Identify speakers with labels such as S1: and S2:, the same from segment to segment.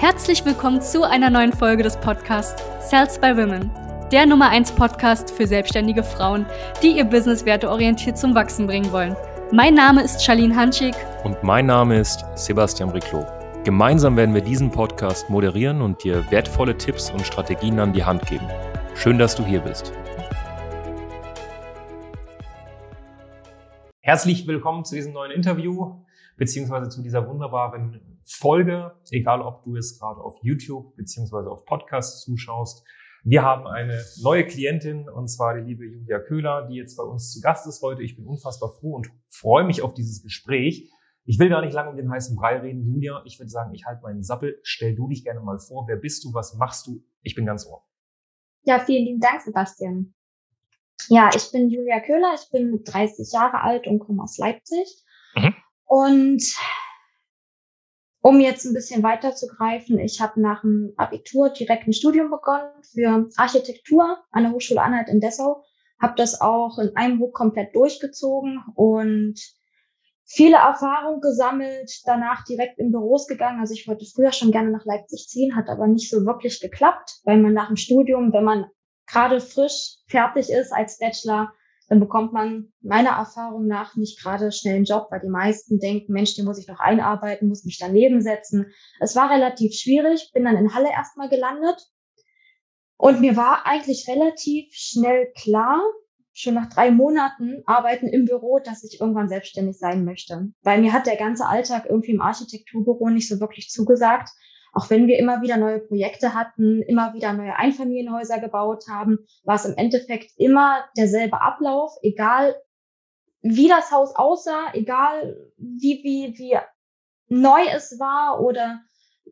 S1: Herzlich willkommen zu einer neuen Folge des Podcasts Sales by Women, der Nummer 1 Podcast für selbstständige Frauen, die ihr Business werteorientiert zum Wachsen bringen wollen. Mein Name ist Charlene Hanschig.
S2: Und mein Name ist Sebastian Riclo. Gemeinsam werden wir diesen Podcast moderieren und dir wertvolle Tipps und Strategien an die Hand geben. Schön, dass du hier bist.
S3: Herzlich willkommen zu diesem neuen Interview beziehungsweise zu dieser wunderbaren Folge, egal ob du es gerade auf YouTube beziehungsweise auf Podcast zuschaust. Wir haben eine neue Klientin und zwar die liebe Julia Köhler, die jetzt bei uns zu Gast ist heute. Ich bin unfassbar froh und freue mich auf dieses Gespräch. Ich will gar nicht lange um den heißen Brei reden. Julia, ich würde sagen, ich halte meinen Sappel. Stell du dich gerne mal vor. Wer bist du? Was machst du? Ich bin ganz ohr.
S4: Ja, vielen lieben Dank, Sebastian. Ja, ich bin Julia Köhler. Ich bin 30 Jahre alt und komme aus Leipzig. Mhm. Und um jetzt ein bisschen weiterzugreifen, ich habe nach dem Abitur direkt ein Studium begonnen für Architektur an der Hochschule Anhalt in Dessau, habe das auch in einem Buch komplett durchgezogen und viele Erfahrungen gesammelt, danach direkt in Büros gegangen. Also ich wollte früher schon gerne nach Leipzig ziehen, hat aber nicht so wirklich geklappt, weil man nach dem Studium, wenn man gerade frisch fertig ist als Bachelor, dann bekommt man meiner Erfahrung nach nicht gerade schnell einen Job, weil die meisten denken, Mensch, den muss ich noch einarbeiten, muss mich daneben setzen. Es war relativ schwierig, bin dann in Halle erstmal gelandet und mir war eigentlich relativ schnell klar, schon nach drei Monaten arbeiten im Büro, dass ich irgendwann selbstständig sein möchte. Weil mir hat der ganze Alltag irgendwie im Architekturbüro nicht so wirklich zugesagt auch wenn wir immer wieder neue Projekte hatten, immer wieder neue Einfamilienhäuser gebaut haben, war es im Endeffekt immer derselbe Ablauf, egal wie das Haus aussah, egal wie, wie, wie neu es war oder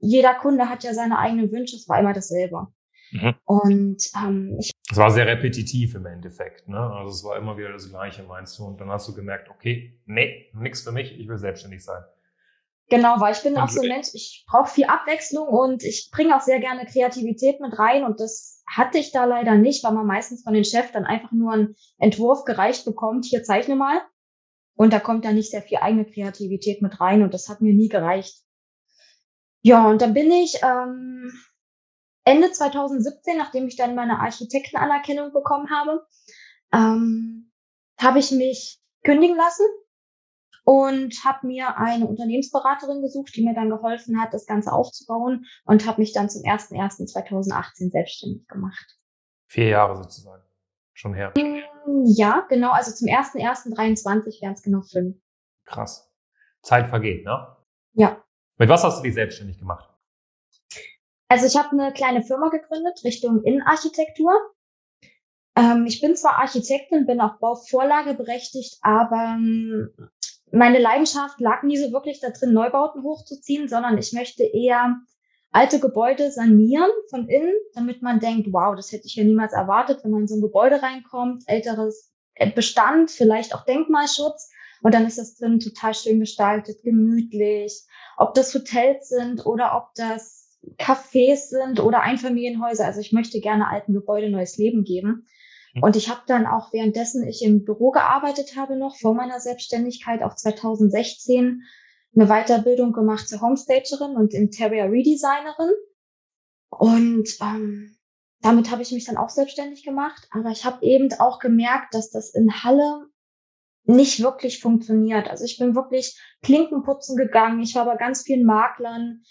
S4: jeder Kunde hat ja seine eigenen Wünsche, es war immer dasselbe. Mhm. Und ähm, ich
S3: es war sehr repetitiv im Endeffekt, ne? Also es war immer wieder das Gleiche, meinst du? Und dann hast du gemerkt, okay, nee, nix für mich, ich will selbstständig sein.
S4: Genau, weil ich bin auch so ein Mensch, ich brauche viel Abwechslung und ich bringe auch sehr gerne Kreativität mit rein und das hatte ich da leider nicht, weil man meistens von den Chef dann einfach nur einen Entwurf gereicht bekommt, hier zeichne mal und da kommt da nicht sehr viel eigene Kreativität mit rein und das hat mir nie gereicht. Ja, und dann bin ich ähm, Ende 2017, nachdem ich dann meine Architektenanerkennung bekommen habe, ähm, habe ich mich kündigen lassen und habe mir eine Unternehmensberaterin gesucht, die mir dann geholfen hat, das Ganze aufzubauen und habe mich dann zum 01.01.2018 selbstständig gemacht.
S3: Vier Jahre sozusagen. Schon her.
S4: Mm, ja, genau. Also zum 01.01.23 wären es genau fünf.
S3: Krass. Zeit vergeht, ne?
S4: Ja.
S3: Mit was hast du dich selbstständig gemacht?
S4: Also ich habe eine kleine Firma gegründet Richtung Innenarchitektur. Ähm, ich bin zwar Architektin, bin auch Bauvorlage berechtigt, aber ähm, meine Leidenschaft lag nie so wirklich da drin, Neubauten hochzuziehen, sondern ich möchte eher alte Gebäude sanieren von innen, damit man denkt, wow, das hätte ich ja niemals erwartet, wenn man in so ein Gebäude reinkommt, älteres äh, Bestand, vielleicht auch Denkmalschutz. Und dann ist das drin total schön gestaltet, gemütlich. Ob das Hotels sind oder ob das Cafés sind oder Einfamilienhäuser. Also ich möchte gerne alten Gebäude neues Leben geben. Mhm. Und ich habe dann auch währenddessen ich im Büro gearbeitet habe noch vor meiner Selbstständigkeit auch 2016 eine Weiterbildung gemacht zur Homestagerin und Interior Redesignerin. Und ähm, damit habe ich mich dann auch selbstständig gemacht. Aber ich habe eben auch gemerkt, dass das in Halle nicht wirklich funktioniert. Also ich bin wirklich Klinkenputzen gegangen. Ich war bei ganz vielen Maklern,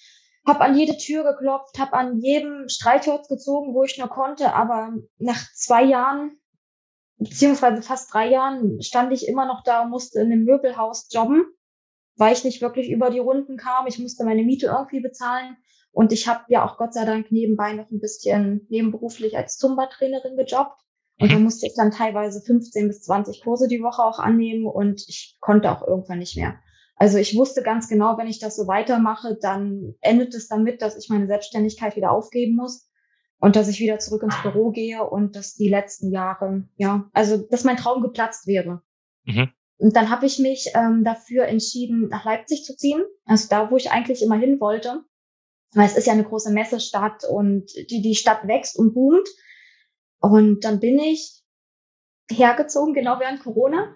S4: habe an jede Tür geklopft, habe an jedem Streichholz gezogen, wo ich nur konnte. Aber nach zwei Jahren, beziehungsweise fast drei Jahren, stand ich immer noch da und musste in einem Möbelhaus jobben, weil ich nicht wirklich über die Runden kam. Ich musste meine Miete irgendwie bezahlen. Und ich habe ja auch Gott sei Dank nebenbei noch ein bisschen nebenberuflich als Zumba-Trainerin gejobbt. Und da mhm. musste ich dann teilweise 15 bis 20 Kurse die Woche auch annehmen und ich konnte auch irgendwann nicht mehr. Also ich wusste ganz genau, wenn ich das so weitermache, dann endet es damit, dass ich meine Selbstständigkeit wieder aufgeben muss und dass ich wieder zurück ins Büro gehe und dass die letzten Jahre, ja, also dass mein Traum geplatzt wäre. Mhm. Und dann habe ich mich ähm, dafür entschieden, nach Leipzig zu ziehen, also da, wo ich eigentlich immer hin wollte. Weil es ist ja eine große Messestadt und die, die Stadt wächst und boomt. Und dann bin ich hergezogen, genau während Corona,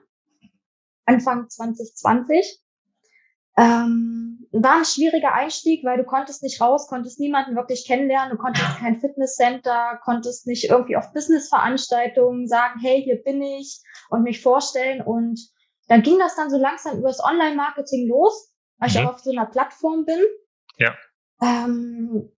S4: Anfang 2020 ähm, war ein schwieriger Einstieg, weil du konntest nicht raus, konntest niemanden wirklich kennenlernen, du konntest kein Fitnesscenter, konntest nicht irgendwie auf Businessveranstaltungen sagen, hey, hier bin ich und mich vorstellen. Und dann ging das dann so langsam übers Online-Marketing los, weil mhm. ich auch auf so einer Plattform bin.
S3: Ja.
S4: Ähm,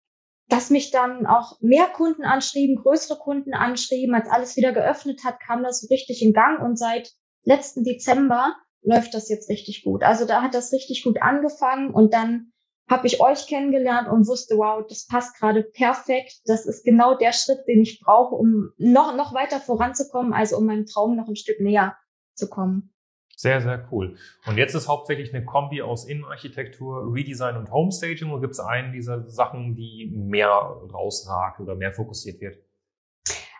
S4: dass mich dann auch mehr Kunden anschrieben, größere Kunden anschrieben. Als alles wieder geöffnet hat, kam das so richtig in Gang und seit letzten Dezember läuft das jetzt richtig gut. Also da hat das richtig gut angefangen und dann habe ich euch kennengelernt und wusste, wow, das passt gerade perfekt. Das ist genau der Schritt, den ich brauche, um noch, noch weiter voranzukommen, also um meinem Traum noch ein Stück näher zu kommen.
S3: Sehr, sehr cool. Und jetzt ist hauptsächlich eine Kombi aus Innenarchitektur, Redesign und Homestaging. Oder gibt es einen dieser Sachen, die mehr rausragt oder mehr fokussiert wird?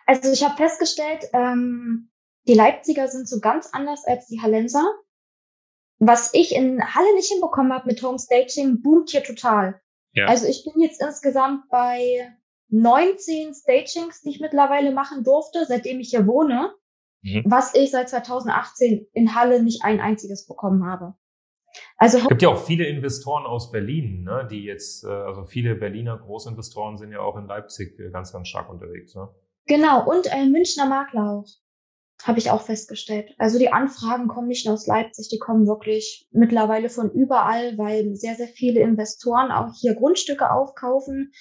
S4: Also ich habe festgestellt, ähm, die Leipziger sind so ganz anders als die Hallenser. Was ich in Halle nicht hinbekommen habe mit Homestaging, boomt hier total. Ja. Also ich bin jetzt insgesamt bei 19 Stagings, die ich mittlerweile machen durfte, seitdem ich hier wohne, mhm. was ich seit 2018 in Halle nicht ein einziges bekommen habe.
S3: Also es gibt ja auch viele Investoren aus Berlin, ne, die jetzt, äh, also viele Berliner Großinvestoren sind ja auch in Leipzig äh, ganz, ganz stark unterwegs. Ne?
S4: Genau, und äh, Münchner Makler auch. Habe ich auch festgestellt. Also die Anfragen kommen nicht nur aus Leipzig, die kommen wirklich mittlerweile von überall, weil sehr, sehr viele Investoren auch hier Grundstücke aufkaufen,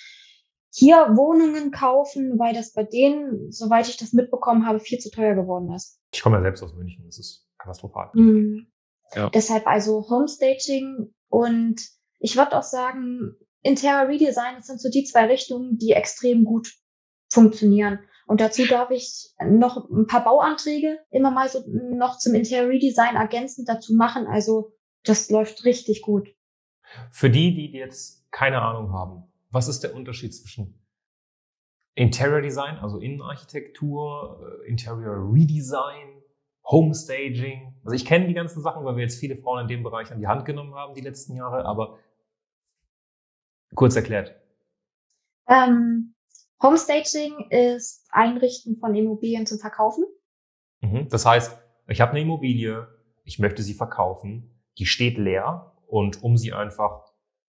S4: hier Wohnungen kaufen, weil das bei denen, soweit ich das mitbekommen habe, viel zu teuer geworden ist.
S3: Ich komme ja selbst aus München, das ist katastrophal.
S4: Mhm. Ja. Deshalb also Homestaging und ich würde auch sagen, Interior Redesign, das sind so die zwei Richtungen, die extrem gut funktionieren. Und dazu darf ich noch ein paar Bauanträge immer mal so noch zum Interior Redesign ergänzend dazu machen. Also das läuft richtig gut.
S3: Für die, die jetzt keine Ahnung haben, was ist der Unterschied zwischen Interior Design, also Innenarchitektur, äh, Interior Redesign, Homestaging? Also ich kenne die ganzen Sachen, weil wir jetzt viele Frauen in dem Bereich an die Hand genommen haben die letzten Jahre, aber kurz erklärt.
S4: Ähm, Homestaging ist Einrichten von Immobilien zum Verkaufen.
S3: Mhm. Das heißt, ich habe eine Immobilie, ich möchte sie verkaufen, die steht leer und um sie einfach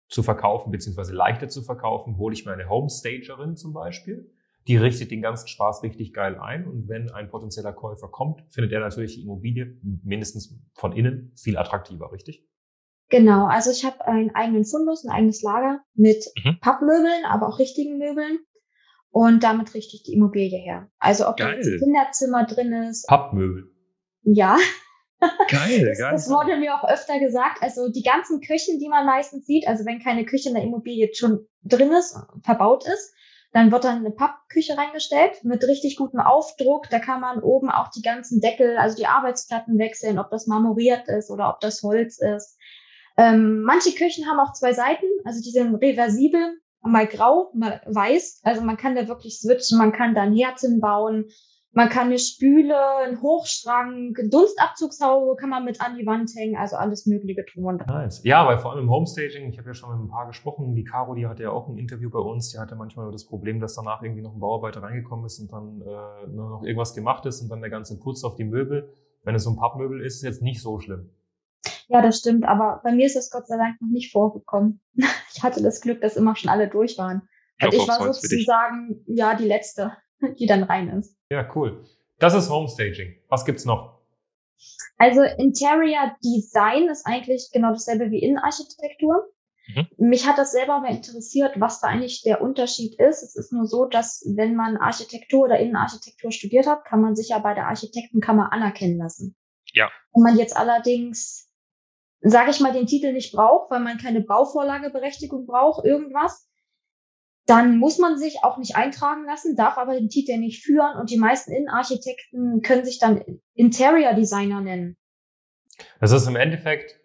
S3: zu verkaufen, beziehungsweise leichter zu verkaufen, hole ich mir eine Homestagerin zum Beispiel. Die richtet den ganzen Spaß richtig geil ein und wenn ein potenzieller Käufer kommt, findet er natürlich die Immobilie mindestens von innen viel attraktiver, richtig?
S4: Genau, also ich habe einen eigenen Fundus, ein eigenes Lager mit mhm. Pappmöbeln, aber auch richtigen Möbeln und damit richte ich die Immobilie her. Also ob geil. ein Kinderzimmer drin ist.
S3: Pappmöbel.
S4: Ja.
S3: Geil,
S4: das,
S3: geil.
S4: Das wurde mir auch öfter gesagt. Also die ganzen Küchen, die man meistens sieht, also wenn keine Küche in der Immobilie schon drin ist, verbaut ist, dann wird dann eine Pappküche reingestellt mit richtig gutem Aufdruck. Da kann man oben auch die ganzen Deckel, also die Arbeitsplatten wechseln, ob das marmoriert ist oder ob das Holz ist. Ähm, manche Küchen haben auch zwei Seiten, also die sind reversibel mal grau, mal weiß. Also man kann da wirklich switchen, man kann da ein Herz hinbauen, man kann eine Spüle, einen Hochschrank, Dunstabzugshaube kann man mit an die Wand hängen, also alles mögliche tun.
S3: Nice. Ja, weil vor allem im Homestaging, ich habe ja schon mit ein paar gesprochen, die Caro, die hatte ja auch ein Interview bei uns, die hatte manchmal das Problem, dass danach irgendwie noch ein Bauarbeiter reingekommen ist und dann äh, nur noch irgendwas gemacht ist und dann der ganze Putz auf die Möbel. Wenn es so ein Pappmöbel ist, ist es jetzt nicht so schlimm.
S4: Ja, das stimmt, aber bei mir ist das Gott sei Dank noch nicht vorgekommen. Ich hatte das Glück, dass immer schon alle durch waren. Und ich war sozusagen, ja, die letzte, die dann rein ist.
S3: Ja, cool. Das ist Homestaging. Was gibt's noch?
S4: Also Interior Design ist eigentlich genau dasselbe wie Innenarchitektur. Mhm. Mich hat das selber mal interessiert, was da eigentlich der Unterschied ist. Es ist nur so, dass wenn man Architektur oder Innenarchitektur studiert hat, kann man sich ja bei der Architektenkammer anerkennen lassen.
S3: Ja.
S4: Wenn man jetzt allerdings sage ich mal, den Titel nicht braucht, weil man keine Bauvorlageberechtigung braucht, irgendwas, dann muss man sich auch nicht eintragen lassen, darf aber den Titel nicht führen und die meisten Innenarchitekten können sich dann Interior Designer nennen.
S3: Das ist im Endeffekt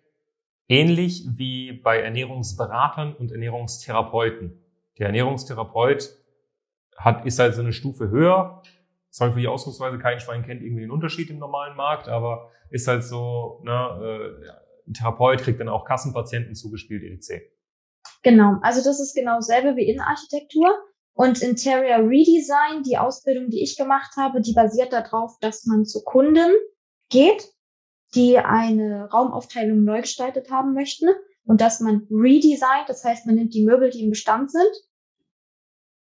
S3: ähnlich wie bei Ernährungsberatern und Ernährungstherapeuten. Der Ernährungstherapeut hat, ist halt so eine Stufe höher. Soll für die Ausdrucksweise kein Schwein kennt irgendwie den Unterschied im normalen Markt, aber ist halt so, ne, äh, Therapeut kriegt dann auch Kassenpatienten zugespielt, etc.
S4: Genau, also das ist genau dasselbe wie Innenarchitektur. Und Interior Redesign, die Ausbildung, die ich gemacht habe, die basiert darauf, dass man zu Kunden geht, die eine Raumaufteilung neu gestaltet haben möchten. und dass man redesignt, das heißt, man nimmt die Möbel, die im Bestand sind,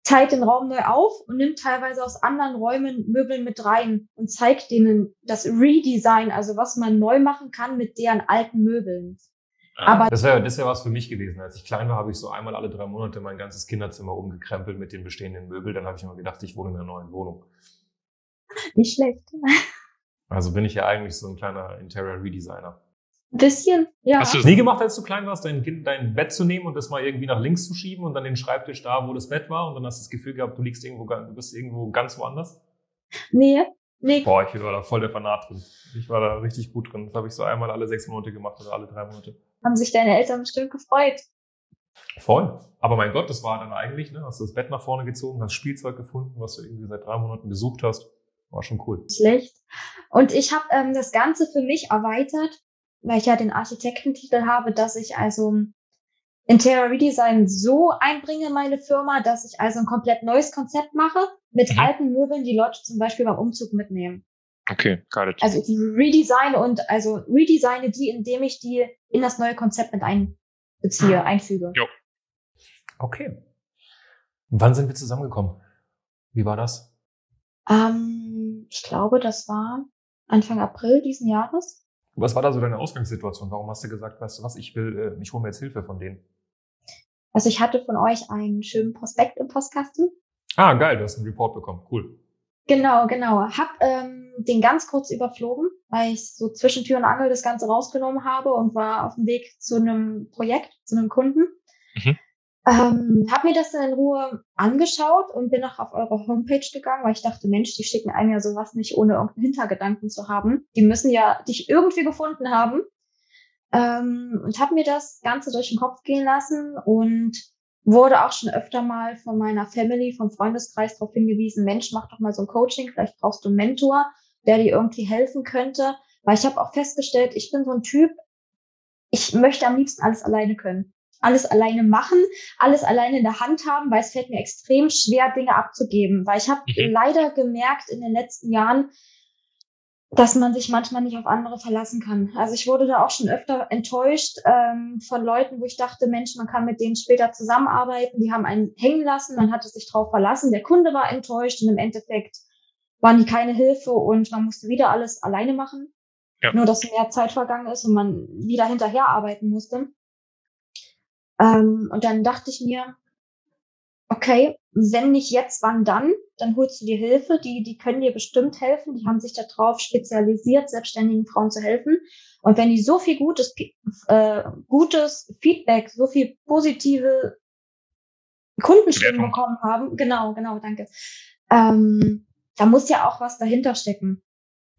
S4: teilt den Raum neu auf und nimmt teilweise aus anderen Räumen Möbel mit rein und zeigt denen das Redesign, also was man neu machen kann mit deren alten Möbeln.
S3: Ah, Aber das wäre das wär was für mich gewesen. Als ich klein war, habe ich so einmal alle drei Monate mein ganzes Kinderzimmer umgekrempelt mit den bestehenden Möbeln. Dann habe ich immer gedacht, ich wohne in einer neuen Wohnung.
S4: Nicht schlecht.
S3: Also bin ich ja eigentlich so ein kleiner Interior Redesigner.
S4: Ein bisschen, ja.
S3: Hast du es nie gemacht, als du klein warst, dein Kind, dein Bett zu nehmen und das mal irgendwie nach links zu schieben und dann den Schreibtisch da, wo das Bett war und dann hast du das Gefühl gehabt, du liegst irgendwo, du bist irgendwo ganz woanders?
S4: Nee, nee.
S3: Boah, ich war da voll der Fanat drin. Ich war da richtig gut drin. Das habe ich so einmal alle sechs Monate gemacht oder alle drei Monate.
S4: Haben sich deine Eltern bestimmt gefreut.
S3: Voll. Aber mein Gott, das war dann eigentlich, ne, hast du das Bett nach vorne gezogen, hast Spielzeug gefunden, was du irgendwie seit drei Monaten gesucht hast. War schon cool.
S4: Schlecht. Und ich habe ähm, das Ganze für mich erweitert weil ich ja den Architektentitel habe, dass ich also Interior Redesign so einbringe in meine Firma, dass ich also ein komplett neues Konzept mache mit mhm. alten Möbeln, die Leute zum Beispiel beim Umzug mitnehmen.
S3: Okay, got it.
S4: Also ich redesigne und also redesigne die, indem ich die in das neue Konzept mit einbeziehe, einfüge. Jo.
S3: Okay. Wann sind wir zusammengekommen? Wie war das?
S4: Ähm, ich glaube, das war Anfang April diesen Jahres.
S3: Was war da so deine Ausgangssituation? Warum hast du gesagt, weißt du was, ich will, äh, ich hole mir jetzt Hilfe von denen?
S4: Also ich hatte von euch einen schönen Prospekt im Postkasten.
S3: Ah, geil, du hast einen Report bekommen. Cool.
S4: Genau, genau. Hab ähm, den ganz kurz überflogen, weil ich so zwischen Tür und Angel das Ganze rausgenommen habe und war auf dem Weg zu einem Projekt, zu einem Kunden. Mhm. Ähm, habe mir das dann in Ruhe angeschaut und bin noch auf eure Homepage gegangen, weil ich dachte, Mensch, die schicken einem ja sowas nicht, ohne irgendeinen Hintergedanken zu haben. Die müssen ja dich irgendwie gefunden haben. Ähm, und habe mir das Ganze durch den Kopf gehen lassen und wurde auch schon öfter mal von meiner Family, vom Freundeskreis darauf hingewiesen, Mensch, mach doch mal so ein Coaching, vielleicht brauchst du einen Mentor, der dir irgendwie helfen könnte. Weil ich habe auch festgestellt, ich bin so ein Typ, ich möchte am liebsten alles alleine können alles alleine machen, alles alleine in der Hand haben, weil es fällt mir extrem schwer, Dinge abzugeben. Weil ich habe mhm. leider gemerkt in den letzten Jahren, dass man sich manchmal nicht auf andere verlassen kann. Also ich wurde da auch schon öfter enttäuscht ähm, von Leuten, wo ich dachte, Mensch, man kann mit denen später zusammenarbeiten. Die haben einen hängen lassen, man hatte sich drauf verlassen. Der Kunde war enttäuscht und im Endeffekt waren die keine Hilfe und man musste wieder alles alleine machen. Ja. Nur, dass mehr Zeit vergangen ist und man wieder hinterher arbeiten musste. Ähm, und dann dachte ich mir, okay, wenn nicht jetzt, wann dann? Dann holst du dir Hilfe, die, die können dir bestimmt helfen, die haben sich darauf spezialisiert, selbstständigen Frauen zu helfen. Und wenn die so viel gutes, äh, gutes Feedback, so viel positive Kundenstimmen bekommen haben, genau, genau, danke, ähm, da muss ja auch was dahinter stecken.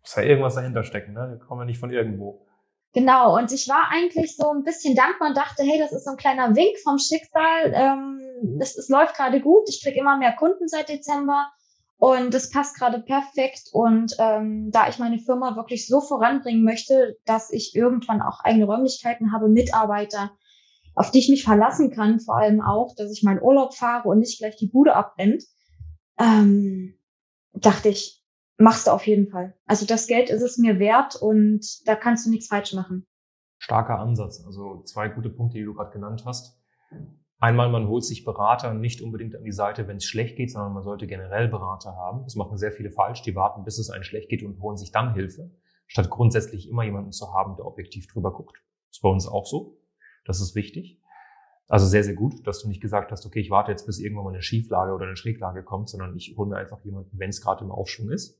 S3: Muss ja irgendwas dahinter stecken, ne? Wir kommen ja nicht von irgendwo.
S4: Genau, und ich war eigentlich so ein bisschen dankbar und dachte, hey, das ist so ein kleiner Wink vom Schicksal. Ähm, es, es läuft gerade gut. Ich kriege immer mehr Kunden seit Dezember und es passt gerade perfekt. Und ähm, da ich meine Firma wirklich so voranbringen möchte, dass ich irgendwann auch eigene Räumlichkeiten habe, Mitarbeiter, auf die ich mich verlassen kann, vor allem auch, dass ich meinen Urlaub fahre und nicht gleich die Bude abbrennt, ähm, dachte ich, machst du auf jeden Fall. Also das Geld ist es mir wert und da kannst du nichts falsch machen.
S3: Starker Ansatz. Also zwei gute Punkte, die du gerade genannt hast. Einmal, man holt sich Berater nicht unbedingt an die Seite, wenn es schlecht geht, sondern man sollte generell Berater haben. Das machen sehr viele falsch. Die warten, bis es einem schlecht geht und holen sich dann Hilfe, statt grundsätzlich immer jemanden zu haben, der objektiv drüber guckt. Das ist bei uns auch so. Das ist wichtig. Also sehr, sehr gut, dass du nicht gesagt hast, okay, ich warte jetzt, bis irgendwann mal eine Schieflage oder eine Schräglage kommt, sondern ich hole mir einfach jemanden, wenn es gerade im Aufschwung ist.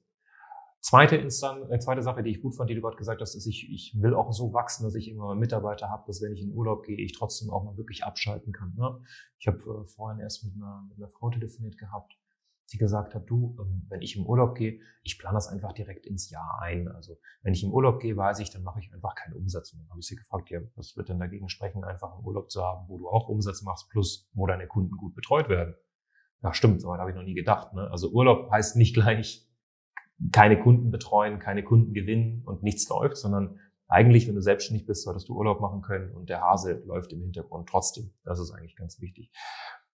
S3: Zweite Instanz, äh, zweite Sache, die ich gut fand, die du gerade gesagt hast, ist, ich, ich will auch so wachsen, dass ich immer Mitarbeiter habe, dass wenn ich in Urlaub gehe, ich trotzdem auch mal wirklich abschalten kann. Ne? Ich habe äh, vorhin erst mit einer, mit einer Frau telefoniert gehabt, die gesagt hat, du, ähm, wenn ich im Urlaub gehe, ich plane das einfach direkt ins Jahr ein. Also wenn ich im Urlaub gehe, weiß ich, dann mache ich einfach keinen Umsatz. Und dann habe ich sie gefragt, ja, was wird denn dagegen sprechen, einfach einen Urlaub zu haben, wo du auch Umsatz machst, plus wo deine Kunden gut betreut werden. Ja, stimmt, so habe ich noch nie gedacht. Ne? Also Urlaub heißt nicht gleich keine Kunden betreuen, keine Kunden gewinnen und nichts läuft, sondern eigentlich, wenn du selbstständig bist, solltest du Urlaub machen können und der Hase läuft im Hintergrund trotzdem. Das ist eigentlich ganz wichtig.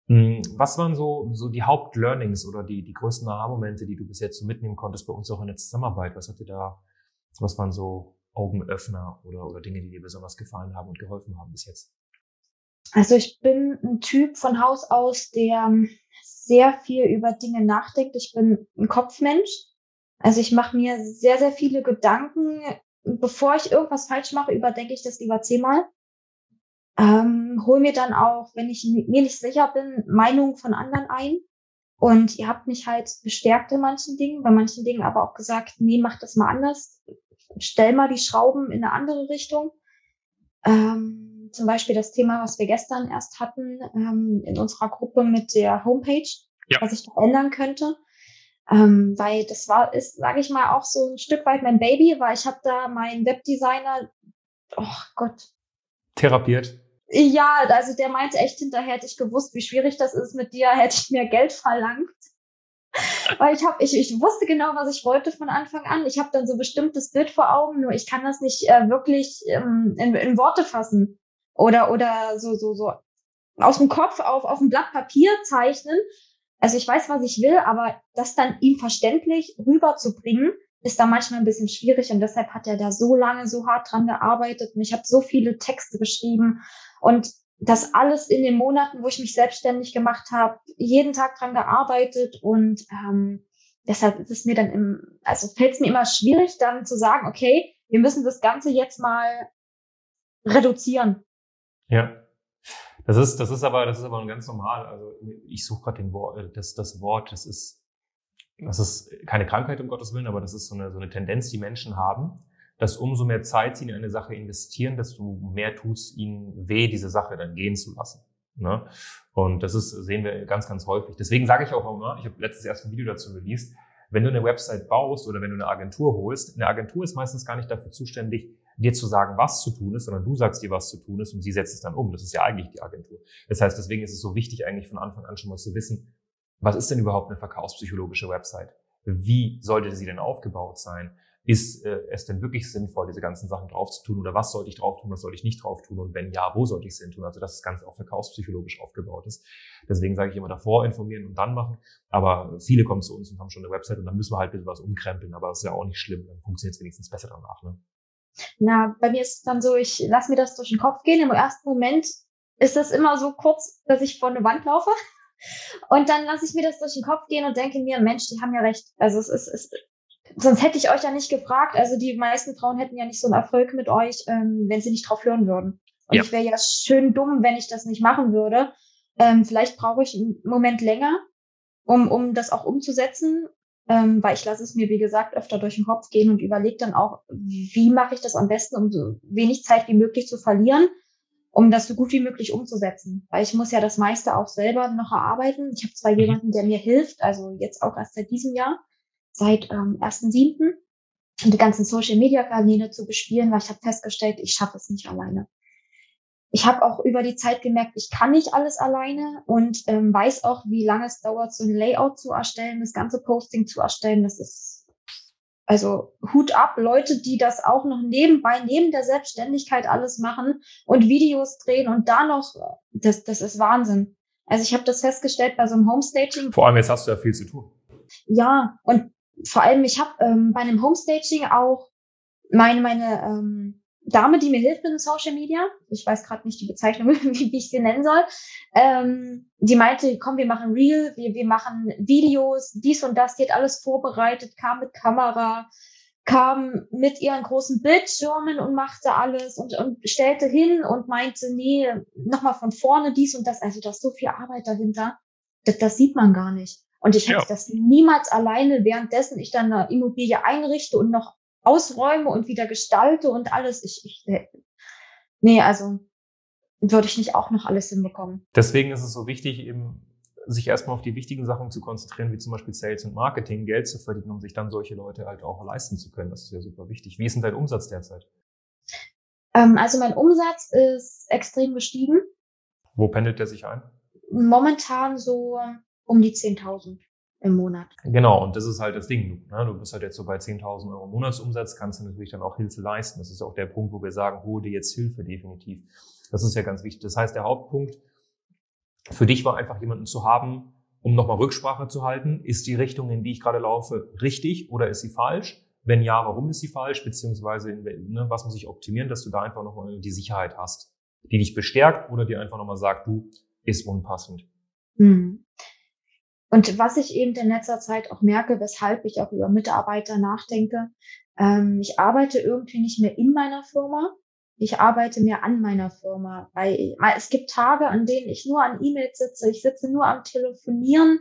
S3: Hm, was waren so, so die Hauptlearnings oder die, die größten Aha-Momente, die du bis jetzt so mitnehmen konntest bei uns auch in der Zusammenarbeit? Was hat dir da, was waren so Augenöffner oder, oder Dinge, die dir besonders gefallen haben und geholfen haben bis jetzt?
S4: Also ich bin ein Typ von Haus aus, der sehr viel über Dinge nachdenkt. Ich bin ein Kopfmensch. Also ich mache mir sehr, sehr viele Gedanken. Bevor ich irgendwas falsch mache, überdenke ich das lieber zehnmal. Ähm, hol mir dann auch, wenn ich mir nicht sicher bin, Meinungen von anderen ein. Und ihr habt mich halt bestärkt in manchen Dingen, bei manchen Dingen aber auch gesagt, nee, mach das mal anders. Stell mal die Schrauben in eine andere Richtung. Ähm, zum Beispiel das Thema, was wir gestern erst hatten ähm, in unserer Gruppe mit der Homepage, ja. was ich noch ändern könnte. Ähm, weil das war, ist, sage ich mal, auch so ein Stück weit mein Baby, weil ich habe da meinen Webdesigner, oh Gott.
S3: Therapiert.
S4: Ja, also der meinte echt hinterher, hätte ich gewusst, wie schwierig das ist mit dir, hätte ich mir Geld verlangt. Weil ich habe, ich, ich wusste genau, was ich wollte von Anfang an. Ich habe dann so bestimmtes Bild vor Augen, nur ich kann das nicht äh, wirklich ähm, in, in Worte fassen oder oder so so so aus dem Kopf auf auf ein Blatt Papier zeichnen. Also ich weiß, was ich will, aber das dann ihm verständlich rüberzubringen, ist da manchmal ein bisschen schwierig und deshalb hat er da so lange so hart dran gearbeitet und ich habe so viele Texte geschrieben und das alles in den Monaten, wo ich mich selbstständig gemacht habe, jeden Tag dran gearbeitet und ähm, deshalb ist es mir dann im, also fällt es mir immer schwierig, dann zu sagen, okay, wir müssen das Ganze jetzt mal reduzieren.
S3: Ja. Das ist, das ist aber, das ist aber ganz normal. Also ich suche gerade den Wort, äh, das, das Wort, das ist, das ist keine Krankheit um Gottes Willen, aber das ist so eine, so eine Tendenz, die Menschen haben dass umso mehr Zeit sie in eine Sache investieren, desto mehr tut es ihnen weh, diese Sache dann gehen zu lassen. Ne? Und das ist, sehen wir ganz, ganz häufig. Deswegen sage ich auch immer, ich habe letztes erst ein Video dazu released, wenn du eine Website baust oder wenn du eine Agentur holst, eine Agentur ist meistens gar nicht dafür zuständig, dir zu sagen, was zu tun ist, sondern du sagst dir, was zu tun ist und sie setzt es dann um. Das ist ja eigentlich die Agentur. Das heißt, deswegen ist es so wichtig, eigentlich von Anfang an schon mal zu wissen, was ist denn überhaupt eine verkaufspsychologische Website? Wie sollte sie denn aufgebaut sein? ist äh, es denn wirklich sinnvoll, diese ganzen Sachen drauf zu tun oder was sollte ich drauf tun, was sollte ich nicht drauf tun und wenn ja, wo sollte ich es hin tun? Also dass das Ganze auch verkaufspsychologisch aufgebaut ist. Deswegen sage ich immer davor informieren und dann machen. Aber viele kommen zu uns und haben schon eine Website und dann müssen wir halt ein bisschen was umkrempeln, aber das ist ja auch nicht schlimm, dann funktioniert es wenigstens besser danach. Ne?
S4: Na, bei mir ist es dann so, ich lasse mir das durch den Kopf gehen. Im ersten Moment ist das immer so kurz, dass ich vor eine Wand laufe. Und dann lasse ich mir das durch den Kopf gehen und denke mir, Mensch, die haben ja recht. Also es ist, es sonst hätte ich euch ja nicht gefragt. Also die meisten Frauen hätten ja nicht so einen Erfolg mit euch, ähm, wenn sie nicht drauf hören würden. Und ja. ich wäre ja schön dumm, wenn ich das nicht machen würde. Ähm, vielleicht brauche ich einen Moment länger, um, um das auch umzusetzen, ähm, weil ich lasse es mir, wie gesagt, öfter durch den Kopf gehen und überlege dann auch, wie mache ich das am besten, um so wenig Zeit wie möglich zu verlieren, um das so gut wie möglich umzusetzen. Weil ich muss ja das meiste auch selber noch erarbeiten. Ich habe zwar mhm. jemanden, der mir hilft, also jetzt auch erst seit diesem Jahr, seit ähm, 1.7. die ganzen Social-Media-Kanäle zu bespielen, weil ich habe festgestellt, ich schaffe es nicht alleine. Ich habe auch über die Zeit gemerkt, ich kann nicht alles alleine und ähm, weiß auch, wie lange es dauert, so ein Layout zu erstellen, das ganze Posting zu erstellen. Das ist also Hut ab, Leute, die das auch noch nebenbei, neben der Selbstständigkeit alles machen und Videos drehen und da noch, das, das ist Wahnsinn. Also ich habe das festgestellt bei so einem Homestaging.
S3: Vor allem jetzt hast du ja viel zu tun.
S4: Ja, und vor allem, ich habe ähm, bei einem Homestaging auch meine, meine ähm, Dame, die mir hilft mit Social Media, ich weiß gerade nicht die Bezeichnung, wie, wie ich sie nennen soll, ähm, die meinte, komm, wir machen Real, wir, wir machen Videos, dies und das, die hat alles vorbereitet, kam mit Kamera, kam mit ihren großen Bildschirmen und machte alles und, und stellte hin und meinte, nee, nochmal von vorne dies und das. Also da ist so viel Arbeit dahinter. Das, das sieht man gar nicht. Und ich hätte ja. das niemals alleine, währenddessen ich dann eine Immobilie einrichte und noch ausräume und wieder gestalte und alles. Ich, ich äh, nee, also würde ich nicht auch noch alles hinbekommen.
S3: Deswegen ist es so wichtig, eben sich erstmal auf die wichtigen Sachen zu konzentrieren, wie zum Beispiel Sales und Marketing, Geld zu verdienen, um sich dann solche Leute halt auch leisten zu können. Das ist ja super wichtig. Wie ist denn dein Umsatz derzeit?
S4: Ähm, also mein Umsatz ist extrem gestiegen.
S3: Wo pendelt der sich ein?
S4: Momentan so um die 10.000 im Monat.
S3: Genau, und das ist halt das Ding. Ne? Du bist halt jetzt so bei 10.000 Euro Monatsumsatz, kannst du natürlich dann auch Hilfe leisten. Das ist auch der Punkt, wo wir sagen, hol dir jetzt Hilfe, definitiv. Das ist ja ganz wichtig. Das heißt, der Hauptpunkt für dich war einfach jemanden zu haben, um nochmal Rücksprache zu halten. Ist die Richtung, in die ich gerade laufe, richtig oder ist sie falsch? Wenn ja, warum ist sie falsch? Beziehungsweise, ne, was muss ich optimieren, dass du da einfach nochmal die Sicherheit hast? die dich bestärkt oder die einfach nochmal sagt, du, ist unpassend.
S4: Hm. Und was ich eben in letzter Zeit auch merke, weshalb ich auch über Mitarbeiter nachdenke, ähm, ich arbeite irgendwie nicht mehr in meiner Firma, ich arbeite mehr an meiner Firma, weil es gibt Tage, an denen ich nur an E-Mails sitze, ich sitze nur am Telefonieren,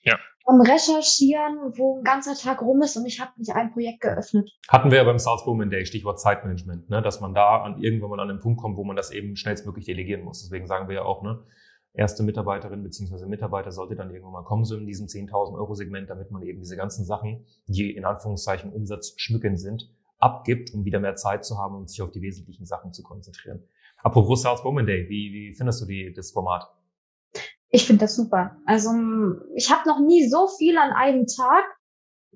S3: ja.
S4: am Recherchieren, wo ein ganzer Tag rum ist und ich habe nicht ein Projekt geöffnet.
S3: Hatten wir ja beim Salzburg Day, Stichwort Zeitmanagement, ne, dass man da an irgendwann mal an den Punkt kommt, wo man das eben schnellstmöglich delegieren muss. Deswegen sagen wir ja auch, ne, erste Mitarbeiterin bzw. Mitarbeiter sollte dann irgendwann mal kommen, so in diesem 10.000 Euro Segment, damit man eben diese ganzen Sachen, die in Anführungszeichen Umsatz schmücken sind, abgibt, um wieder mehr Zeit zu haben und um sich auf die wesentlichen Sachen zu konzentrieren. Apropos Sales Woman Day, wie, wie findest du die, das Format?
S4: Ich finde das super. Also ich habe noch nie so viel an einem Tag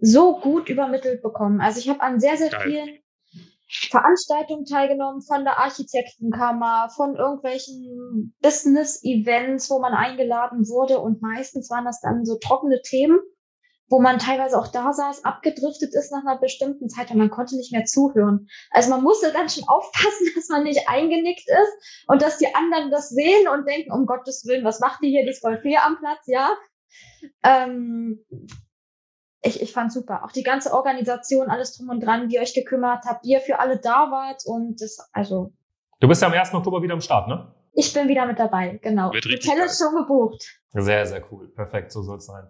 S4: so gut übermittelt bekommen. Also ich habe an sehr, sehr Geil. vielen Veranstaltungen teilgenommen von der Architektenkammer, von irgendwelchen Business-Events, wo man eingeladen wurde und meistens waren das dann so trockene Themen wo man teilweise auch da saß, abgedriftet ist nach einer bestimmten Zeit und man konnte nicht mehr zuhören. Also man musste dann schon aufpassen, dass man nicht eingenickt ist und dass die anderen das sehen und denken, um Gottes Willen, was macht die hier, die ist voll fair am Platz, ja. Ähm, ich, ich fand super. Auch die ganze Organisation, alles drum und dran, wie ihr euch gekümmert habt, wie ihr für alle da wart und das, also.
S3: Du bist ja am 1. Oktober wieder am Start, ne?
S4: Ich bin wieder mit dabei, genau. Hotel ist schon gebucht.
S3: Sehr, sehr cool. Perfekt, so soll es sein